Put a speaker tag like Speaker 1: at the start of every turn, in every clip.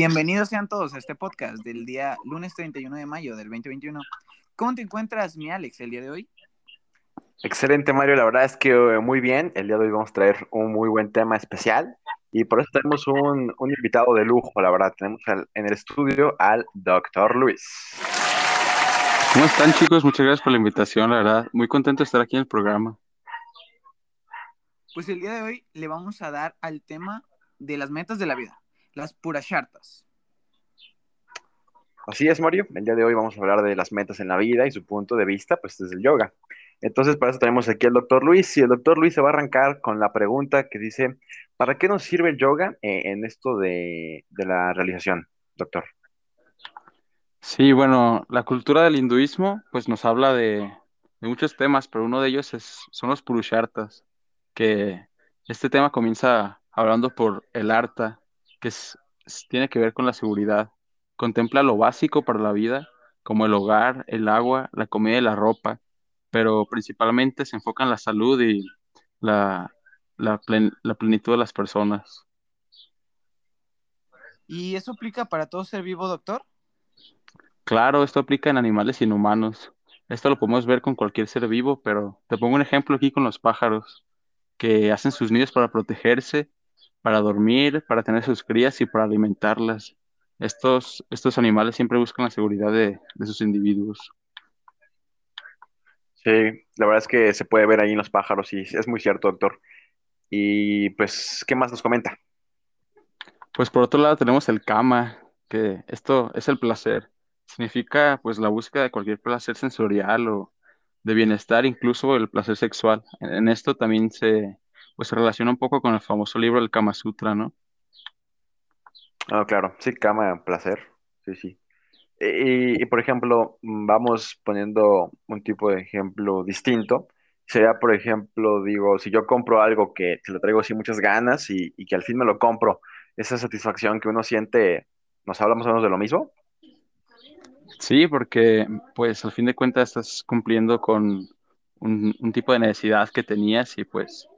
Speaker 1: Bienvenidos sean todos a este podcast del día lunes 31 de mayo del 2021. ¿Cómo te encuentras, mi Alex, el día de hoy?
Speaker 2: Excelente, Mario. La verdad es que eh, muy bien. El día de hoy vamos a traer un muy buen tema especial y por eso tenemos un, un invitado de lujo, la verdad. Tenemos al- en el estudio al doctor Luis.
Speaker 3: ¿Cómo están chicos? Muchas gracias por la invitación, la verdad. Muy contento de estar aquí en el programa.
Speaker 1: Pues el día de hoy le vamos a dar al tema de las metas de la vida, las purashartas.
Speaker 2: Así es, Mario. El día de hoy vamos a hablar de las metas en la vida y su punto de vista, pues desde el yoga. Entonces, para eso tenemos aquí al doctor Luis y el doctor Luis se va a arrancar con la pregunta que dice, ¿para qué nos sirve el yoga eh, en esto de, de la realización, doctor?
Speaker 3: Sí, bueno, la cultura del hinduismo pues nos habla de, de muchos temas, pero uno de ellos es, son los purushartas, que este tema comienza hablando por el arta, que es, tiene que ver con la seguridad. Contempla lo básico para la vida, como el hogar, el agua, la comida y la ropa, pero principalmente se enfoca en la salud y la, la plen- la plenitud de las personas.
Speaker 1: ¿Y eso aplica para todo ser vivo, doctor?
Speaker 3: Claro, esto aplica en animales y en humanos. Esto lo podemos ver con cualquier ser vivo, pero te pongo un ejemplo aquí con los pájaros, que hacen sus nidos para protegerse, para dormir, para tener sus crías y para alimentarlas. Estos, estos animales siempre buscan la seguridad de, de sus individuos.
Speaker 2: Sí, la verdad es que se puede ver ahí en los pájaros y es muy cierto, doctor. Y pues, ¿qué más nos comenta?
Speaker 3: Pues por otro lado tenemos el kama, que esto es el placer. Significa pues la búsqueda de cualquier placer sensorial o de bienestar, incluso el placer sexual. En, en esto también se, pues, se relaciona un poco con el famoso libro del Kama Sutra, ¿no?
Speaker 2: Ah, claro, sí, cama, placer. Sí, sí. Y, y, por ejemplo, vamos poniendo un tipo de ejemplo distinto. Sería, por ejemplo, digo, si yo compro algo que, que le traigo así muchas ganas y, y que al fin me lo compro, esa satisfacción que uno siente, ¿nos hablamos o menos de lo mismo?
Speaker 3: Sí, porque pues al fin de cuentas estás cumpliendo con un, un tipo de necesidad que tenías y pues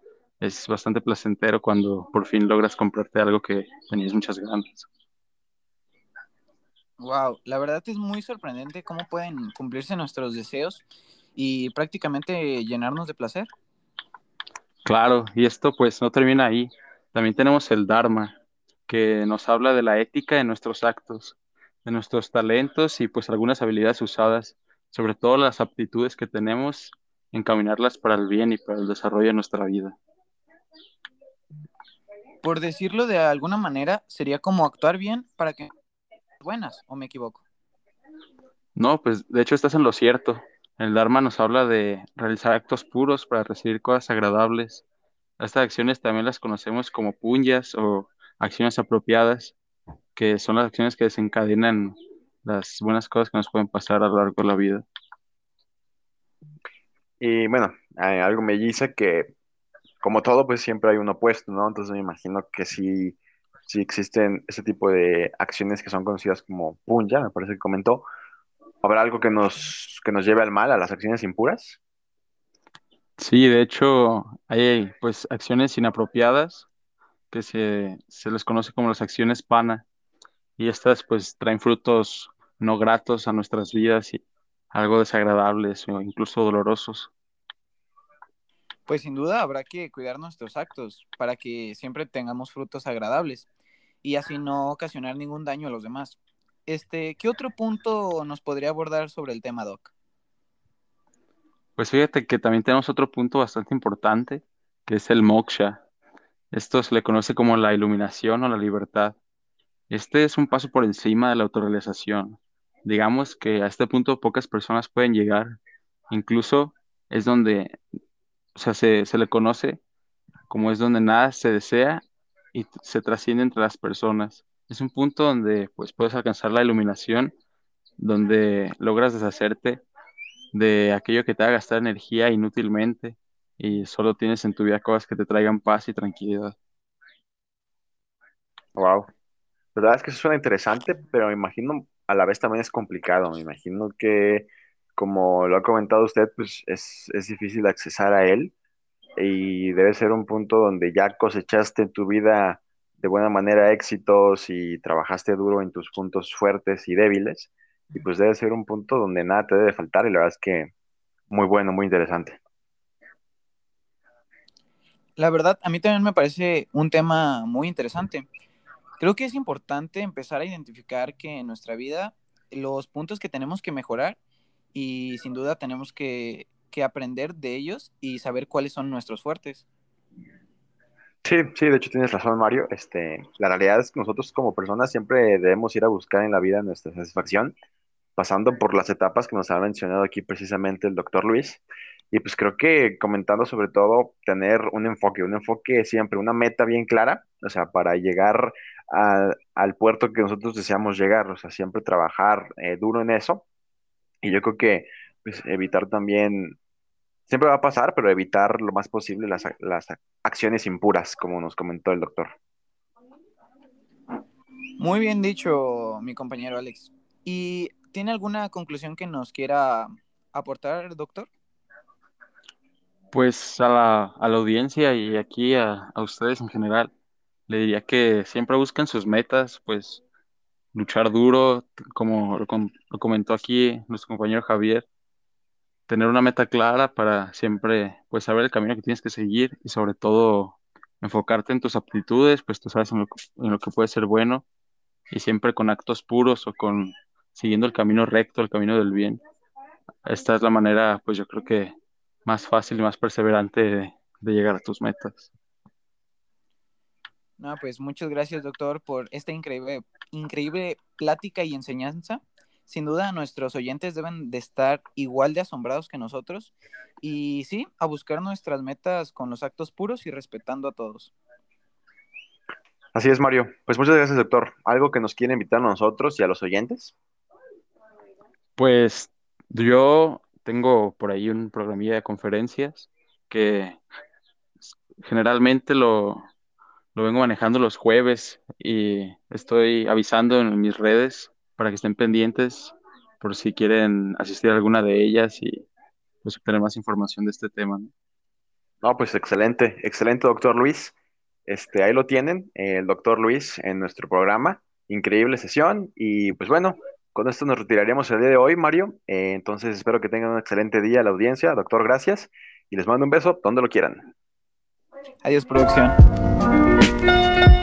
Speaker 3: es bastante placentero cuando por fin logras comprarte algo que tenías muchas ganas.
Speaker 1: Wow, la verdad es muy sorprendente cómo pueden cumplirse nuestros deseos y prácticamente llenarnos de placer.
Speaker 3: Claro, y esto pues no termina ahí. También tenemos el Dharma, que nos habla de la ética de nuestros actos, de nuestros talentos y pues algunas habilidades usadas, sobre todo las aptitudes que tenemos, encaminarlas para el bien y para el desarrollo de nuestra vida.
Speaker 1: Por decirlo de alguna manera, sería como actuar bien para que buenas, ¿o me equivoco?
Speaker 3: No, pues de hecho estás en lo cierto. El Dharma nos habla de realizar actos puros para recibir cosas agradables. Estas acciones también las conocemos como punyas o acciones apropiadas, que son las acciones que desencadenan las buenas cosas que nos pueden pasar a lo largo de la vida.
Speaker 2: Y bueno, hay algo me dice que, como todo, pues siempre hay un opuesto, ¿no? Entonces me imagino que sí, sí existen ese tipo de acciones que son conocidas como punya, me parece que comentó. ¿Habrá algo que nos, que nos lleve al mal, a las acciones impuras?
Speaker 3: Sí, de hecho, hay pues acciones inapropiadas que se, se les conoce como las acciones pana y estas pues traen frutos no gratos a nuestras vidas y algo desagradables o incluso dolorosos.
Speaker 1: Pues sin duda habrá que cuidar nuestros actos para que siempre tengamos frutos agradables y así no ocasionar ningún daño a los demás. Este, ¿qué otro punto nos podría abordar sobre el tema, Doc?
Speaker 3: Pues fíjate que también tenemos otro punto bastante importante, que es el moksha. Esto se le conoce como la iluminación o la libertad. Este es un paso por encima de la autorrealización. Digamos que a este punto pocas personas pueden llegar. Incluso es donde, o sea, se, se le conoce como es donde nada se desea y se trasciende entre las personas. Es un punto donde pues puedes alcanzar la iluminación, donde logras deshacerte de aquello que te haga gastar energía inútilmente y solo tienes en tu vida cosas que te traigan paz y tranquilidad.
Speaker 2: Wow. La verdad es que eso suena interesante, pero me imagino a la vez también es complicado. Me imagino que, como lo ha comentado usted, pues es, es difícil accesar a él y debe ser un punto donde ya cosechaste en tu vida de buena manera éxitos y trabajaste duro en tus puntos fuertes y débiles. Y pues debe ser un punto donde nada te debe faltar y la verdad es que muy bueno, muy interesante.
Speaker 1: La verdad, a mí también me parece un tema muy interesante. Creo que es importante empezar a identificar que en nuestra vida los puntos que tenemos que mejorar y sin duda tenemos que, que aprender de ellos y saber cuáles son nuestros fuertes.
Speaker 2: Sí, sí, de hecho tienes razón, Mario. Este, la realidad es que nosotros como personas siempre debemos ir a buscar en la vida nuestra satisfacción, pasando por las etapas que nos ha mencionado aquí precisamente el doctor Luis. Y pues creo que comentando sobre todo tener un enfoque, un enfoque siempre, una meta bien clara, o sea, para llegar al puerto que nosotros deseamos llegar, o sea, siempre trabajar eh, duro en eso. Y yo creo que pues, evitar también, siempre va a pasar, pero evitar lo más posible las, las acciones impuras, como nos comentó el doctor.
Speaker 1: Muy bien dicho, mi compañero Alex. ¿Y tiene alguna conclusión que nos quiera aportar, doctor?
Speaker 3: Pues a la, a la audiencia y aquí a, a, ustedes en general, le diría que siempre busquen sus metas, pues luchar duro, como lo, lo comentó aquí nuestro compañero Javier, tener una meta clara para siempre pues saber el camino que tienes que seguir y sobre todo enfocarte en tus aptitudes, pues tú sabes en lo, en lo que puede ser bueno y siempre con actos puros o con siguiendo el camino recto, el camino del bien. Esta es la manera, pues yo creo que más fácil y más perseverante de, llegar a tus metas.
Speaker 1: No, pues muchas gracias, doctor, por esta increíble, increíble plática y enseñanza. Sin duda, nuestros oyentes deben de estar igual de asombrados que nosotros y sí, a buscar nuestras metas con los actos puros y respetando a todos.
Speaker 2: Así es, Mario. Pues muchas gracias, doctor. ¿Algo que nos quiere invitar a nosotros y a los oyentes?
Speaker 3: Pues yo tengo por ahí un programilla de conferencias que generalmente lo, lo vengo manejando los jueves y estoy avisando en mis redes para que estén pendientes por si quieren asistir a alguna de ellas y pues obtener más información de este tema.
Speaker 2: ¿no? pues excelente, excelente, doctor Luis. Este, ahí lo tienen, el doctor Luis en nuestro programa. Increíble sesión y pues bueno, con esto nos retiraríamos el día de hoy, Mario. Eh, entonces espero que tengan un excelente día la audiencia. Doctor, gracias. Y les mando un beso donde lo quieran.
Speaker 1: Adiós, producción. Música